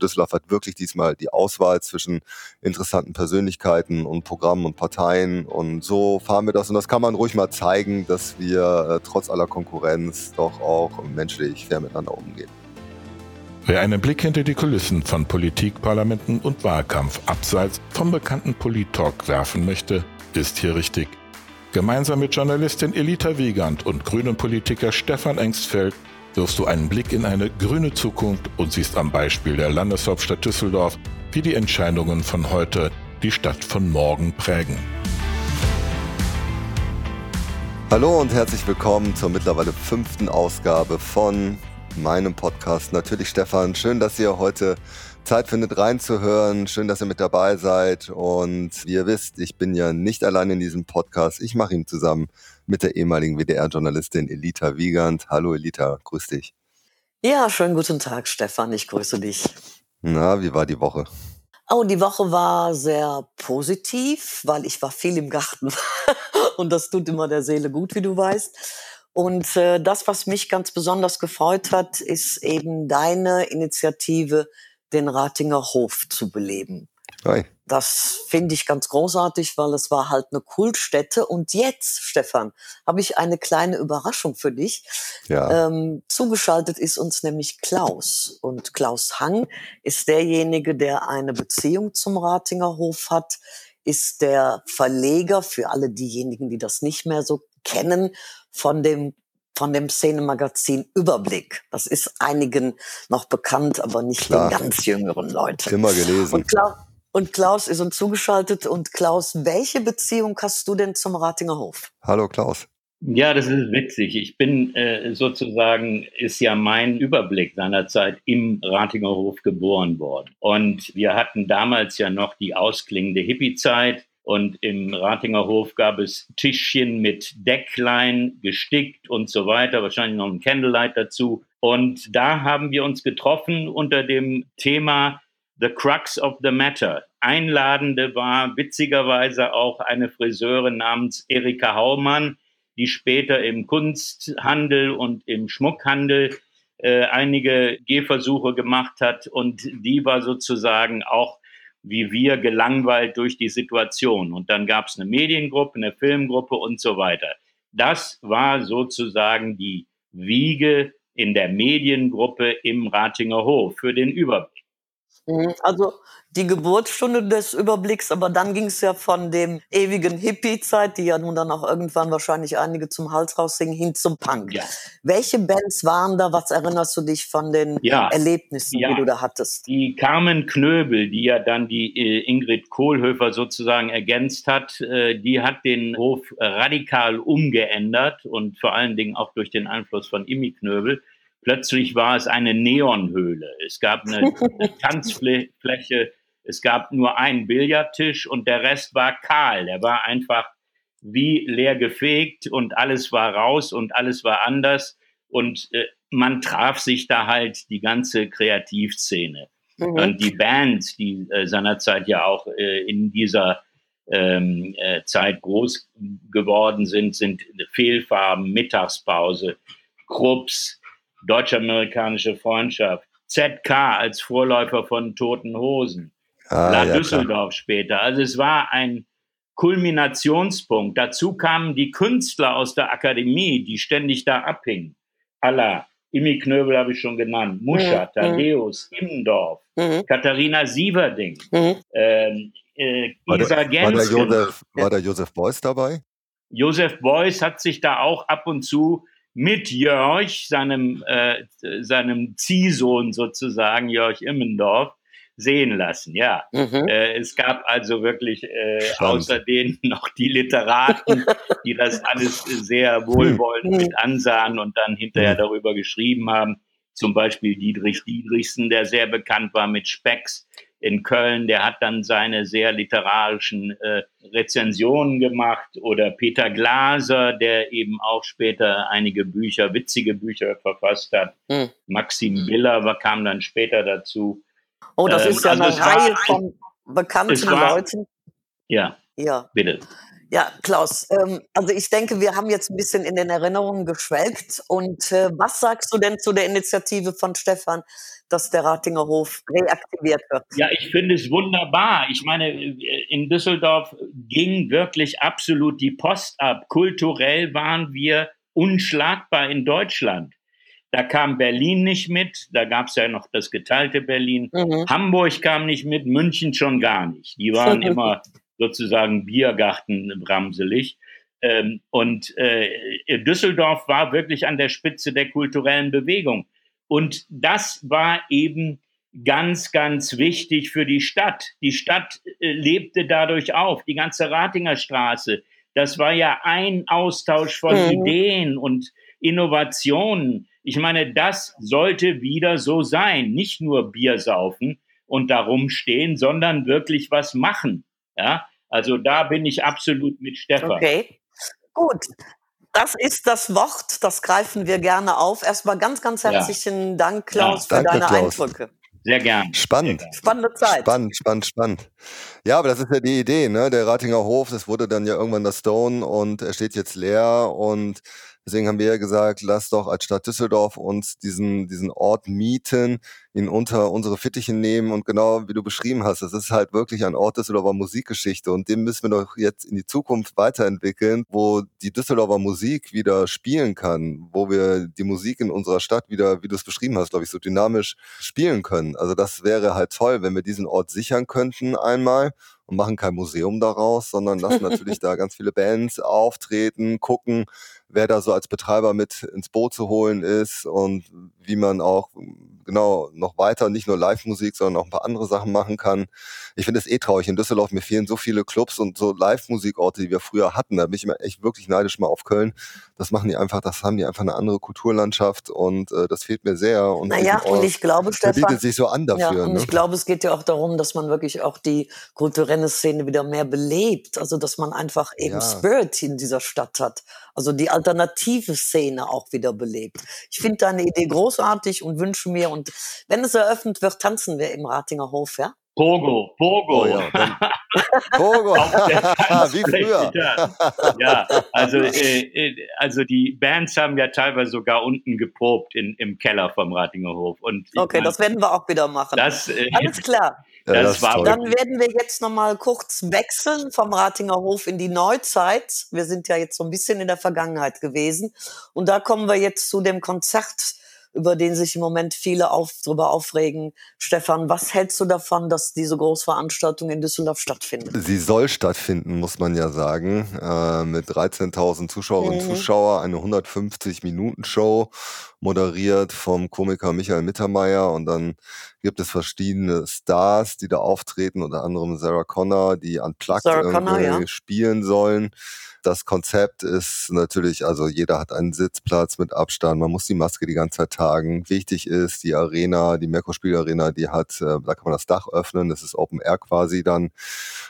Düsseldorf hat wirklich diesmal die Auswahl zwischen interessanten Persönlichkeiten und Programmen und Parteien. Und so fahren wir das. Und das kann man ruhig mal zeigen, dass wir äh, trotz aller Konkurrenz doch auch menschlich fair miteinander umgehen. Wer einen Blick hinter die Kulissen von Politik, Parlamenten und Wahlkampf abseits vom bekannten Polit-Talk werfen möchte, ist hier richtig. Gemeinsam mit Journalistin Elita Wiegand und grünen Politiker Stefan Engstfeld wirfst du einen Blick in eine grüne Zukunft und siehst am Beispiel der Landeshauptstadt Düsseldorf, wie die Entscheidungen von heute die Stadt von morgen prägen. Hallo und herzlich willkommen zur mittlerweile fünften Ausgabe von meinem Podcast. Natürlich Stefan, schön, dass ihr heute Zeit findet reinzuhören. Schön, dass ihr mit dabei seid. Und wie ihr wisst, ich bin ja nicht allein in diesem Podcast. Ich mache ihn zusammen mit der ehemaligen WDR-Journalistin Elita Wiegand. Hallo Elita, grüß dich. Ja, schönen guten Tag, Stefan. Ich grüße dich. Na, wie war die Woche? Oh, die Woche war sehr positiv, weil ich war viel im Garten. Und das tut immer der Seele gut, wie du weißt. Und äh, das, was mich ganz besonders gefreut hat, ist eben deine Initiative den Ratinger Hof zu beleben. Hi. Das finde ich ganz großartig, weil es war halt eine Kultstätte. Und jetzt, Stefan, habe ich eine kleine Überraschung für dich. Ja. Ähm, zugeschaltet ist uns nämlich Klaus. Und Klaus Hang ist derjenige, der eine Beziehung zum Ratinger Hof hat, ist der Verleger für alle diejenigen, die das nicht mehr so kennen, von dem von dem Szenemagazin Überblick. Das ist einigen noch bekannt, aber nicht Klar. den ganz jüngeren Leuten. Immer gelesen. Und Klaus, und Klaus ist uns zugeschaltet. Und Klaus, welche Beziehung hast du denn zum Ratinger Hof? Hallo Klaus. Ja, das ist witzig. Ich bin äh, sozusagen, ist ja mein Überblick seinerzeit im Ratinger Hof geboren worden. Und wir hatten damals ja noch die ausklingende Hippie-Zeit. Und im Ratinger Hof gab es Tischchen mit Decklein gestickt und so weiter, wahrscheinlich noch ein Candlelight dazu. Und da haben wir uns getroffen unter dem Thema The Crux of the Matter. Einladende war witzigerweise auch eine Friseurin namens Erika Haumann, die später im Kunsthandel und im Schmuckhandel äh, einige Gehversuche gemacht hat. Und die war sozusagen auch wie wir gelangweilt durch die Situation. Und dann gab es eine Mediengruppe, eine Filmgruppe und so weiter. Das war sozusagen die Wiege in der Mediengruppe im Ratinger Hof für den Überblick. Mhm. Also die Geburtsstunde des Überblicks, aber dann ging es ja von dem ewigen Hippie-Zeit, die ja nun dann auch irgendwann wahrscheinlich einige zum Hals raussingen, hin zum Punk. Ja. Welche Bands waren da? Was erinnerst du dich von den ja. Erlebnissen, ja. die du da hattest? Die Carmen Knöbel, die ja dann die äh, Ingrid Kohlhöfer sozusagen ergänzt hat, äh, die hat den Hof radikal umgeändert und vor allen Dingen auch durch den Einfluss von Imi Knöbel. Plötzlich war es eine Neonhöhle. Es gab eine, eine Tanzfläche, es gab nur einen Billardtisch und der Rest war kahl. Der war einfach wie leer gefegt und alles war raus und alles war anders. Und äh, man traf sich da halt die ganze Kreativszene. Mhm. Und die Bands, die äh, seinerzeit ja auch äh, in dieser ähm, äh, Zeit groß geworden sind, sind Fehlfarben, Mittagspause, Krupps, Deutsch-Amerikanische Freundschaft, ZK als Vorläufer von Toten Hosen, ah, La ja, Düsseldorf klar. später. Also es war ein Kulminationspunkt. Dazu kamen die Künstler aus der Akademie, die ständig da abhingen. Allah, Imi Knöbel habe ich schon genannt, Muscha, mhm. Thaddeus, Immendorf, mhm. Katharina Sieverding, mhm. ähm, äh, war, der, war, der Josef, war der Josef Beuys dabei? Josef Beuys hat sich da auch ab und zu mit Jörg, seinem, äh, seinem Ziehsohn sozusagen, Jörg Immendorf, sehen lassen. Ja, mhm. äh, es gab also wirklich äh, außer denen noch die Literaten, die das alles sehr wohlwollend mhm. mit ansahen und dann hinterher mhm. darüber geschrieben haben. Zum Beispiel Dietrich Dietrichsen, der sehr bekannt war mit Specks in Köln, der hat dann seine sehr literarischen äh, Rezensionen gemacht oder Peter Glaser, der eben auch später einige Bücher, witzige Bücher verfasst hat. Hm. Maxim Biller kam dann später dazu. Oh, das ähm, ist ja also eine Reihe von bekannten war, Leuten. Ja, ja, bitte. Ja, Klaus, ähm, also ich denke, wir haben jetzt ein bisschen in den Erinnerungen geschwelgt. Und äh, was sagst du denn zu der Initiative von Stefan, dass der Ratinger Hof reaktiviert wird? Ja, ich finde es wunderbar. Ich meine, in Düsseldorf ging wirklich absolut die Post ab. Kulturell waren wir unschlagbar in Deutschland. Da kam Berlin nicht mit, da gab es ja noch das geteilte Berlin. Mhm. Hamburg kam nicht mit, München schon gar nicht. Die waren immer sozusagen Biergarten bramselig. Ähm, und äh, Düsseldorf war wirklich an der Spitze der kulturellen Bewegung. Und das war eben ganz, ganz wichtig für die Stadt. Die Stadt äh, lebte dadurch auf. Die ganze Ratinger Straße, das war ja ein Austausch von mhm. Ideen und Innovationen. Ich meine, das sollte wieder so sein. Nicht nur Bier saufen und darum stehen, sondern wirklich was machen. Ja, also da bin ich absolut mit Stefan. Okay, gut. Das ist das Wort, das greifen wir gerne auf. Erstmal ganz, ganz herzlichen ja. Dank, Klaus, ja, danke, für deine Klaus. Eindrücke. Sehr gern. Spannend. Spannende Zeit. Spannend, spannend, spannend. Ja, aber das ist ja die Idee, ne? Der Ratinger Hof, das wurde dann ja irgendwann das Stone und er steht jetzt leer und Deswegen haben wir ja gesagt, lass doch als Stadt Düsseldorf uns diesen, diesen Ort mieten, ihn unter unsere Fittiche nehmen und genau wie du beschrieben hast, das ist halt wirklich ein Ort Düsseldorfer Musikgeschichte und den müssen wir doch jetzt in die Zukunft weiterentwickeln, wo die Düsseldorfer Musik wieder spielen kann, wo wir die Musik in unserer Stadt wieder, wie du es beschrieben hast, glaube ich, so dynamisch spielen können. Also das wäre halt toll, wenn wir diesen Ort sichern könnten einmal und machen kein Museum daraus, sondern lassen natürlich da ganz viele Bands auftreten, gucken, wer da so als Betreiber mit ins Boot zu holen ist und wie man auch genau noch weiter nicht nur Live-Musik, sondern auch ein paar andere Sachen machen kann. Ich finde es eh traurig. In Düsseldorf, mir fehlen so viele Clubs und so Live-Musikorte, die wir früher hatten. Da bin ich immer echt wirklich neidisch mal auf Köln. Das machen die einfach, das haben die einfach eine andere Kulturlandschaft und äh, das fehlt mir sehr. Und naja, und ich glaube, Stefan, bietet sich so an dafür. Ja, und ne? ich glaube, es geht ja auch darum, dass man wirklich auch die kulturelle Szene wieder mehr belebt. Also, dass man einfach eben ja. Spirit in dieser Stadt hat. Also die alternative Szene auch wieder belebt. Ich finde deine Idee großartig und wünsche mir, und wenn es eröffnet wird, tanzen wir im Ratinger Hof, ja? Pogo, Pogo. Oh ja, Pogo, wie früher. ja, also, äh, äh, also die Bands haben ja teilweise sogar unten geprobt in, im Keller vom Ratinger Hof. Und okay, meine, das werden wir auch wieder machen. Das, äh, Alles klar. Ja, das war Dann werden wir jetzt nochmal kurz wechseln vom Ratinger Hof in die Neuzeit. Wir sind ja jetzt so ein bisschen in der Vergangenheit gewesen. Und da kommen wir jetzt zu dem Konzert über den sich im Moment viele auf, darüber aufregen. Stefan, was hältst du davon, dass diese Großveranstaltung in Düsseldorf stattfindet? Sie soll stattfinden, muss man ja sagen, äh, mit 13.000 Zuschauerinnen und mhm. Zuschauer, eine 150-Minuten-Show, moderiert vom Komiker Michael Mittermeier und dann gibt es verschiedene Stars, die da auftreten, unter anderem Sarah Connor, die an Plug ja. spielen sollen. Das Konzept ist natürlich, also jeder hat einen Sitzplatz mit Abstand, man muss die Maske die ganze Zeit tragen. Wichtig ist, die Arena, die Merkur Spiel Arena, die hat, äh, da kann man das Dach öffnen, das ist Open Air quasi dann,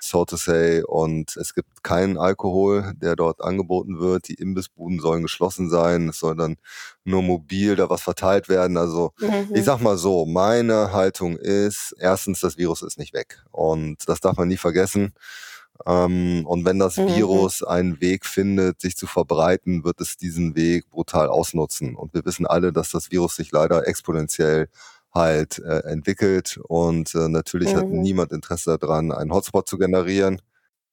so to say, und es gibt keinen Alkohol, der dort angeboten wird. Die Imbissbuden sollen geschlossen sein, es soll dann nur mobil da was verteilt werden. Also mhm. ich sag mal so, meine Haltung ist, erstens, das Virus ist nicht weg und das darf man nie vergessen. Ähm, und wenn das mhm. Virus einen Weg findet, sich zu verbreiten, wird es diesen Weg brutal ausnutzen. Und wir wissen alle, dass das Virus sich leider exponentiell halt äh, entwickelt. Und äh, natürlich mhm. hat niemand Interesse daran, einen Hotspot zu generieren.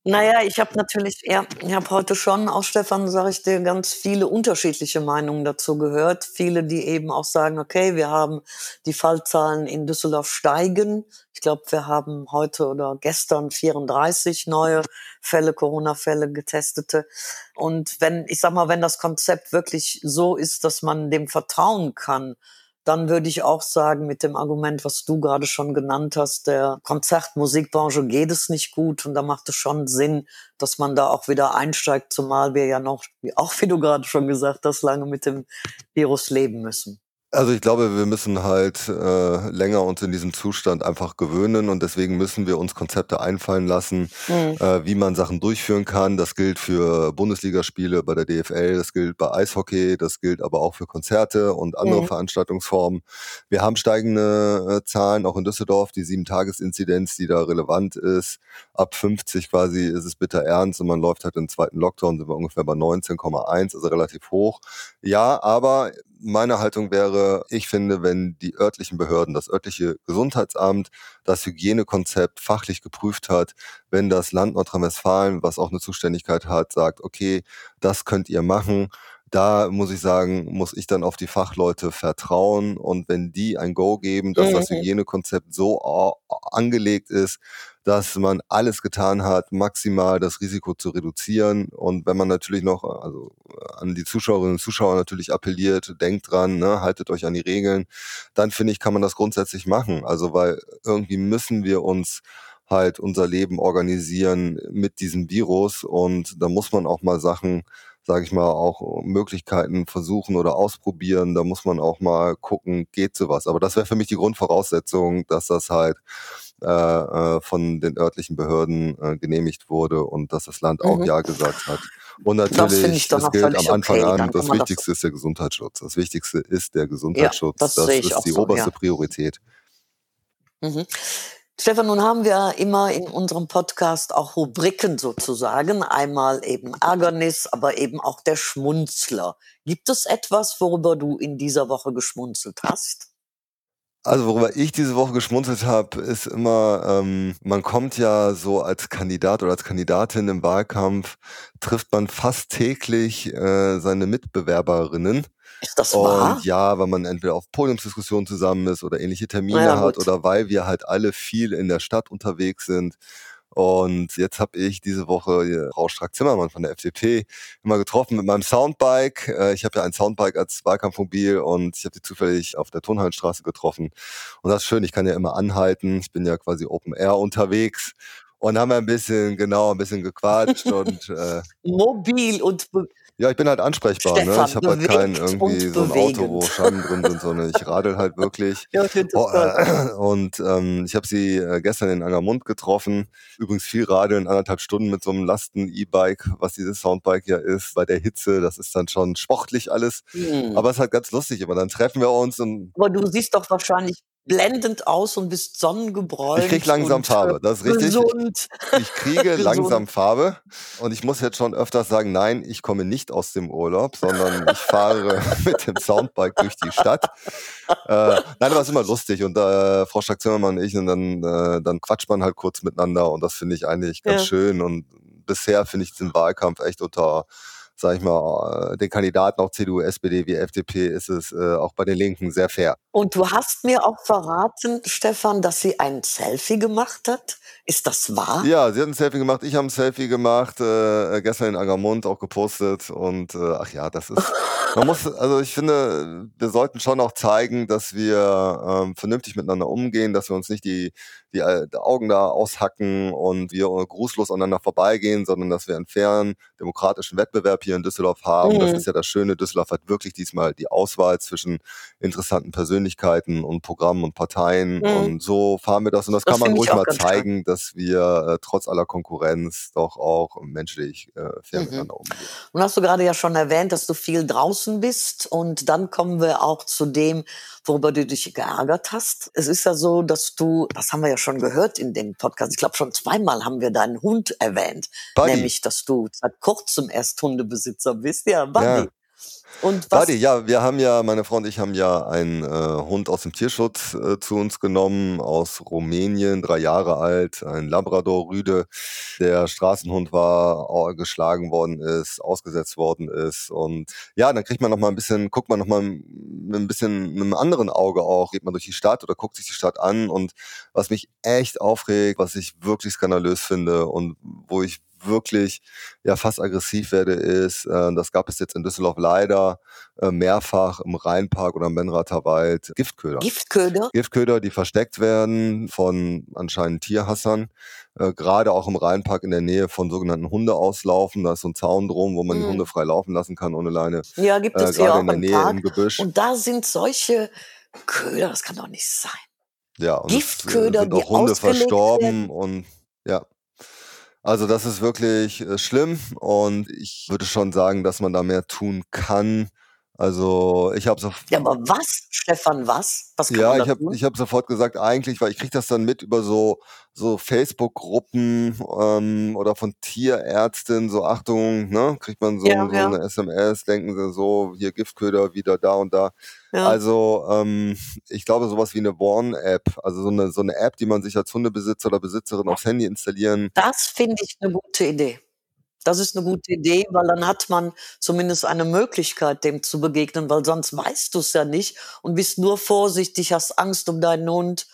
Naja, ich habe natürlich, ja, ich habe heute schon auch Stefan, sage ich dir, ganz viele unterschiedliche Meinungen dazu gehört. Viele, die eben auch sagen, okay, wir haben die Fallzahlen in Düsseldorf steigen. Ich glaube, wir haben heute oder gestern 34 neue Fälle, Corona-Fälle, getestete. Und wenn, ich sag mal, wenn das Konzept wirklich so ist, dass man dem vertrauen kann, dann würde ich auch sagen, mit dem Argument, was du gerade schon genannt hast, der Konzertmusikbranche geht es nicht gut und da macht es schon Sinn, dass man da auch wieder einsteigt, zumal wir ja noch, auch wie du gerade schon gesagt hast, lange mit dem Virus leben müssen. Also ich glaube, wir müssen halt äh, länger uns in diesem Zustand einfach gewöhnen und deswegen müssen wir uns Konzepte einfallen lassen, mhm. äh, wie man Sachen durchführen kann. Das gilt für Bundesligaspiele bei der DFL, das gilt bei Eishockey, das gilt aber auch für Konzerte und andere mhm. Veranstaltungsformen. Wir haben steigende äh, Zahlen, auch in Düsseldorf, die Sieben-Tages-Inzidenz, die da relevant ist. Ab 50 quasi ist es bitter ernst und man läuft halt im zweiten Lockdown, sind wir ungefähr bei 19,1, also relativ hoch. Ja, aber meine Haltung wäre, ich finde, wenn die örtlichen Behörden, das örtliche Gesundheitsamt, das Hygienekonzept fachlich geprüft hat, wenn das Land Nordrhein-Westfalen, was auch eine Zuständigkeit hat, sagt, okay, das könnt ihr machen, da muss ich sagen, muss ich dann auf die Fachleute vertrauen und wenn die ein Go geben, dass mhm. das Hygienekonzept so angelegt ist, dass man alles getan hat, maximal das Risiko zu reduzieren. Und wenn man natürlich noch also an die Zuschauerinnen und Zuschauer natürlich appelliert, denkt dran, ne, haltet euch an die Regeln, dann finde ich, kann man das grundsätzlich machen. Also weil irgendwie müssen wir uns halt unser Leben organisieren mit diesem Virus und da muss man auch mal Sachen sage ich mal, auch Möglichkeiten versuchen oder ausprobieren. Da muss man auch mal gucken, geht sowas. Aber das wäre für mich die Grundvoraussetzung, dass das halt äh, äh, von den örtlichen Behörden äh, genehmigt wurde und dass das Land mhm. auch Ja gesagt hat. Und natürlich, das, gilt am Anfang okay, an, das Wichtigste das ist der Gesundheitsschutz. Das Wichtigste ist der Gesundheitsschutz. Ja, das, das ist die so, oberste ja. Priorität. Mhm. Stefan, nun haben wir immer in unserem Podcast auch Rubriken sozusagen. Einmal eben Ärgernis, aber eben auch der Schmunzler. Gibt es etwas, worüber du in dieser Woche geschmunzelt hast? Also worüber ich diese Woche geschmunzelt habe, ist immer, ähm, man kommt ja so als Kandidat oder als Kandidatin im Wahlkampf, trifft man fast täglich äh, seine Mitbewerberinnen. Ist das wahr? Und ja, weil man entweder auf Podiumsdiskussionen zusammen ist oder ähnliche Termine ja, hat oder weil wir halt alle viel in der Stadt unterwegs sind. Und jetzt habe ich diese Woche Frau Strack-Zimmermann von der FDP immer getroffen mit meinem Soundbike. Äh, ich habe ja ein Soundbike als Wahlkampfmobil und ich habe sie zufällig auf der Turnhallenstraße getroffen. Und das ist schön, ich kann ja immer anhalten. Ich bin ja quasi Open Air unterwegs und haben ein bisschen, genau, ein bisschen gequatscht und äh, mobil und ja, ich bin halt ansprechbar. Ne? Stefan, ne? Ich habe halt kein irgendwie so ein Auto, wo Scheiben drin sind, sondern ich radel halt wirklich. ja, ich oh, äh, und ähm, ich habe sie äh, gestern in Angermund getroffen. Übrigens viel radeln, anderthalb Stunden mit so einem Lasten-E-Bike, was dieses Soundbike ja ist, bei der Hitze. Das ist dann schon sportlich alles. Hm. Aber es ist halt ganz lustig. Aber dann treffen wir uns und. Aber du siehst doch wahrscheinlich blendend aus und bist sonnengebräunt. Ich krieg langsam Farbe, das ist richtig. Gesund. Ich kriege langsam Farbe und ich muss jetzt schon öfters sagen, nein, ich komme nicht aus dem Urlaub, sondern ich fahre mit dem Soundbike durch die Stadt. Äh, nein, aber es ist immer lustig und äh, Frau Stark-Zimmermann und ich und dann, äh, dann quatscht man halt kurz miteinander und das finde ich eigentlich ganz ja. schön und bisher finde ich den Wahlkampf echt unter sag ich mal, äh, den Kandidaten auch CDU, SPD wie FDP ist es äh, auch bei den Linken sehr fair. Und du hast mir auch verraten, Stefan, dass sie ein Selfie gemacht hat. Ist das wahr? Ja, sie hat ein Selfie gemacht. Ich habe ein Selfie gemacht, äh, gestern in Angermund auch gepostet. Und äh, ach ja, das ist. Man muss, also ich finde, wir sollten schon auch zeigen, dass wir ähm, vernünftig miteinander umgehen, dass wir uns nicht die, die, äh, die Augen da aushacken und wir grußlos aneinander vorbeigehen, sondern dass wir einen fairen, demokratischen Wettbewerb hier in Düsseldorf haben. Mhm. Das ist ja das Schöne. Düsseldorf hat wirklich diesmal die Auswahl zwischen interessanten Persönlichkeiten und Programmen und Parteien. Mhm. Und so fahren wir das. Und das, das kann man ruhig mal zeigen, dass wir äh, trotz aller Konkurrenz doch auch menschlich äh, fair mhm. miteinander umgehen. Und hast du gerade ja schon erwähnt, dass du viel draußen bist. Und dann kommen wir auch zu dem, worüber du dich geärgert hast. Es ist ja so, dass du, das haben wir ja schon gehört in dem Podcast, ich glaube schon zweimal haben wir deinen Hund erwähnt, Buddy. nämlich, dass du seit kurzem erst Hundebesitzer bist. Ja, Buddy. Ja. Und was? Buddy, ja, wir haben ja, meine Frau und ich haben ja einen äh, Hund aus dem Tierschutz äh, zu uns genommen, aus Rumänien, drei Jahre alt, ein Labrador-Rüde, der Straßenhund war, geschlagen worden ist, ausgesetzt worden ist. Und ja, dann kriegt man noch mal ein bisschen, guckt man noch mal mit ein bisschen mit einem anderen Auge auch, geht man durch die Stadt oder guckt sich die Stadt an. Und was mich echt aufregt, was ich wirklich skandalös finde und wo ich wirklich ja fast aggressiv werde, ist, äh, das gab es jetzt in Düsseldorf leider äh, mehrfach im Rheinpark oder im Benrather Wald, Giftköder. Giftköder? Giftköder, die versteckt werden von anscheinend Tierhassern, äh, gerade auch im Rheinpark in der Nähe von sogenannten Hundeauslaufen. Da ist so ein Zaun drum, wo man die Mhm. Hunde frei laufen lassen kann ohne Leine. Ja, gibt Äh, es hier gerade auch in der Nähe Park. im Gebüsch. Und da sind solche Köder, das kann doch nicht sein. Ja, und es äh, Giftköder, sind die auch Hunde verstorben und ja. Also das ist wirklich äh, schlimm und ich würde schon sagen, dass man da mehr tun kann. Also ich habe so Ja, aber was, Stefan, was? Was ja, ich habe ich hab sofort gesagt, eigentlich, weil ich kriege das dann mit über so, so Facebook-Gruppen ähm, oder von Tierärzten, so Achtung, ne, kriegt man so, Ja, so ja. eine SMS, denken sie so, hier Giftköder wieder da und da. Ja. Also ähm, ich glaube sowas wie eine Warn-App, also so eine, so eine App, die man sich als Hundebesitzer oder Besitzerin aufs Handy installieren. Das finde ich eine gute Idee. Das ist eine gute Idee, weil dann hat man zumindest eine Möglichkeit, dem zu begegnen, weil sonst weißt du es ja nicht und bist nur vorsichtig, hast Angst um deinen Hund.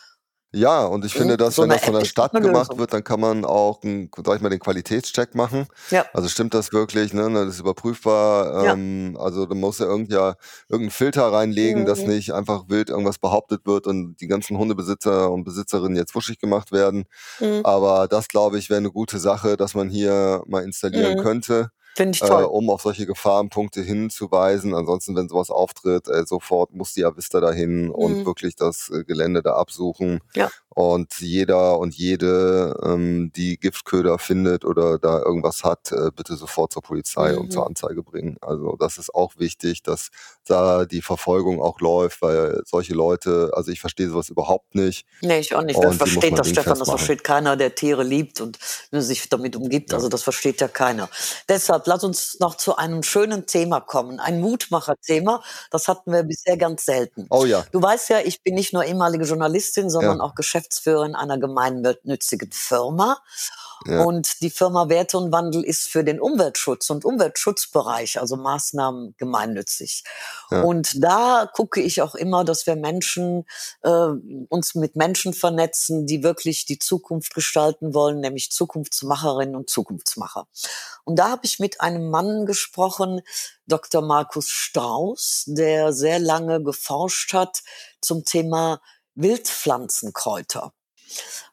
Ja, und ich finde, Mhm, dass so wenn das von der Stadt gemacht wird, dann kann man auch, einen, sag ich mal, den Qualitätscheck machen. Ja. Also stimmt das wirklich, ne? Das ist überprüfbar. Ja. Ähm, also da muss ja irgendein, irgendein Filter reinlegen, dass Mhm. nicht einfach wild irgendwas behauptet wird und die ganzen Hundebesitzer und Besitzerinnen jetzt wuschig gemacht werden. Mhm. Aber das, glaube ich, wäre eine gute Sache, dass man hier mal installieren Mhm. könnte. Finde ich Äh, toll. um auf solche Gefahrenpunkte hinzuweisen. Ansonsten, wenn sowas auftritt, äh, sofort muss die Avista dahin und Mhm. wirklich das äh, Gelände da absuchen. Ja. Und jeder und jede, ähm, die Giftköder findet oder da irgendwas hat, äh, bitte sofort zur Polizei und zur Mhm. Anzeige bringen. Also das ist auch wichtig, dass da die Verfolgung auch läuft, weil solche Leute, also ich verstehe sowas überhaupt nicht. Nee, ich auch nicht. Und muss versteht das, Stefan? Das versteht keiner, der Tiere liebt und ne, sich damit umgibt. Ja. Also das versteht ja keiner. Deshalb lass uns noch zu einem schönen Thema kommen. Ein Mutmacher-Thema. Das hatten wir bisher ganz selten. Oh ja, Du weißt ja, ich bin nicht nur ehemalige Journalistin, sondern Ja. auch Geschäftsführerin einer gemeinnützigen Firma. Ja. Und die Firma Werte und Wandel ist für den Umweltschutz und Umweltschutzbereich, also Maßnahmen gemeinnützig. Ja. Und da gucke ich auch immer, dass wir Menschen, äh, uns mit Menschen vernetzen, die wirklich die Zukunft gestalten wollen, nämlich Zukunftsmacherinnen und Zukunftsmacher. Und da habe ich mit einem Mann gesprochen, Dr. Markus Strauß, der sehr lange geforscht hat zum Thema Wildpflanzenkräuter.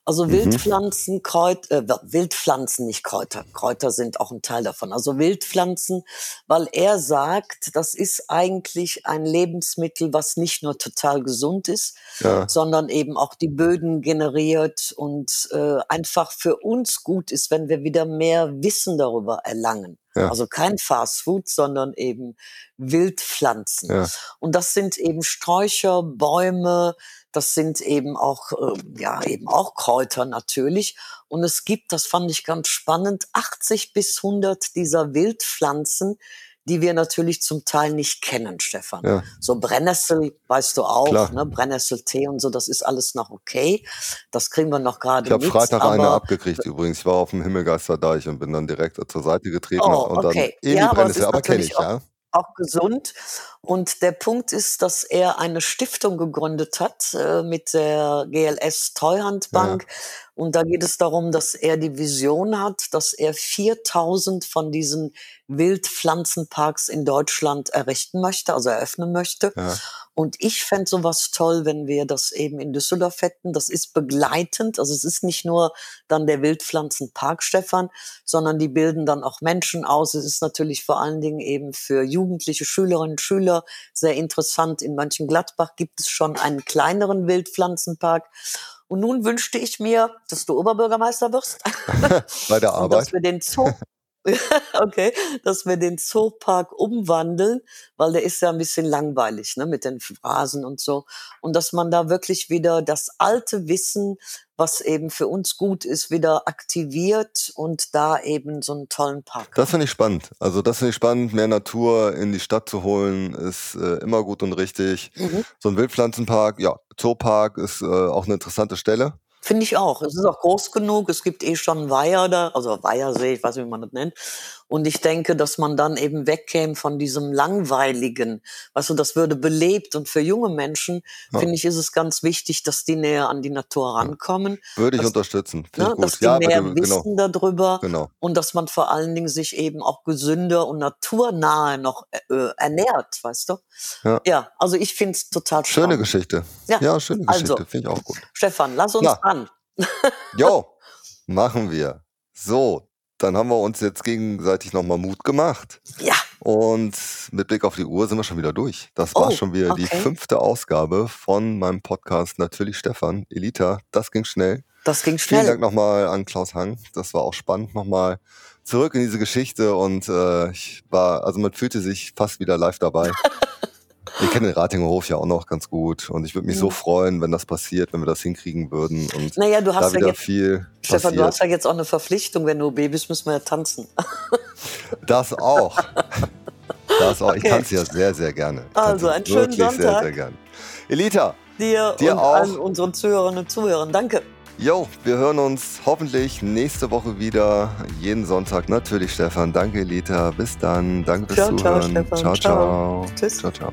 Also Mhm. Wildpflanzen, Kräut, äh, Wildpflanzen, nicht Kräuter. Kräuter sind auch ein Teil davon. Also Wildpflanzen, weil er sagt, das ist eigentlich ein Lebensmittel, was nicht nur total gesund ist, ja, sondern eben auch die Böden generiert und äh, einfach für uns gut ist, wenn wir wieder mehr Wissen darüber erlangen. Ja. Also kein Fast Food, sondern eben Wildpflanzen. ja. Und das sind eben Sträucher, Bäume, das sind eben auch, äh, ja, eben auch Kräuter natürlich. Und es gibt, das fand ich ganz spannend, 80 bis 100 dieser Wildpflanzen, die wir natürlich zum Teil nicht kennen, Stefan. Ja. So Brennnessel, weißt du auch, Klar. ne? Brennnesseltee und so, das ist alles noch okay. Das kriegen wir noch gerade Ich habe. Freitag eine aber abgekriegt übrigens. Ich war auf dem Himmelgeisterdeich und bin dann direkt zur Seite getreten Oh, und dann okay. in die Ja, aber es Brennnessel. ist Aber kenne ich, ja. Auch gesund. Und der Punkt ist, dass er eine Stiftung gegründet hat äh, mit der GLS Treuhandbank. Und da geht es darum, dass er die Vision hat, dass er 4000 von diesen Wildpflanzenparks in Deutschland errichten möchte, also eröffnen möchte. Ja. Und ich fände sowas toll, wenn wir das eben in Düsseldorf hätten. Das ist begleitend. Also es ist nicht nur dann der Wildpflanzenpark, Stefan, sondern die bilden dann auch Menschen aus. Es ist natürlich vor allen Dingen eben für jugendliche Schülerinnen und Schüler sehr interessant. In Mönchengladbach gibt es schon einen kleineren Wildpflanzenpark. Und nun wünschte ich mir, dass du Oberbürgermeister wirst. Bei der Und Arbeit. dass wir den Zoo, okay, dass wir den Zoopark umwandeln, weil der ist ja ein bisschen langweilig, ne, mit den Phrasen und so. Und dass man da wirklich wieder das alte Wissen, was eben für uns gut ist, wieder aktiviert und da eben so einen tollen Park. Das finde ich spannend. Also das finde ich spannend, mehr Natur in die Stadt zu holen, ist äh, immer gut und richtig. Mhm. So ein Wildpflanzenpark, ja, Zoopark ist äh, auch eine interessante Stelle. Finde ich auch. Es ist auch groß genug. Es gibt eh schon Weiher da, also Weihersee, ich weiß nicht, wie man das nennt. Und ich denke, dass man dann eben wegkäme von diesem langweiligen. Weißt du, das würde belebt. Und für junge Menschen, ja. finde ich, ist es ganz wichtig, dass die näher an die Natur rankommen. Würde ich dass, unterstützen. Ne, dass die ja, mehr bitte, genau. wissen genau. darüber. Genau. Und dass man vor allen Dingen sich eben auch gesünder und naturnahe noch äh, ernährt, weißt du? Ja, ja also ich finde es total schön. Schöne Geschichte. Ja, ja schöne Geschichte. Also, finde ich auch gut. Stefan, lass uns Na. ran. jo, machen wir. So, dann haben wir uns jetzt gegenseitig nochmal Mut gemacht. Ja. Und mit Blick auf die Uhr sind wir schon wieder durch. Das war oh, schon wieder okay. die fünfte Ausgabe von meinem Podcast Natürlich Stefan. Elita, das ging schnell. Das ging schnell. Vielen Dank nochmal an Klaus Hang. Das war auch spannend nochmal zurück in diese Geschichte und äh, ich war, also man fühlte sich fast wieder live dabei. Ich kenne den Ratinger Hof ja auch noch ganz gut und ich würde mich ja. so freuen, wenn das passiert, wenn wir das hinkriegen würden. Und naja, du hast da wieder ja jetzt, viel. Stefan, passiert. du hast ja jetzt auch eine Verpflichtung, wenn du Babys müssen wir ja tanzen. Das auch. Das auch. Okay. Ich tanze ja sehr, sehr gerne. Also einen schönen Sonntag. Sehr, sehr gerne. Elita. Dir, dir und auch. allen unseren Zuhörerinnen und Zuhörern. Danke. Jo, wir hören uns hoffentlich nächste Woche wieder. Jeden Sonntag natürlich, Stefan. Danke, Elita. Bis dann. Danke fürs ciao, Zuhören. Ciao, Stefan. ciao, ciao. Tschüss. Ciao, ciao.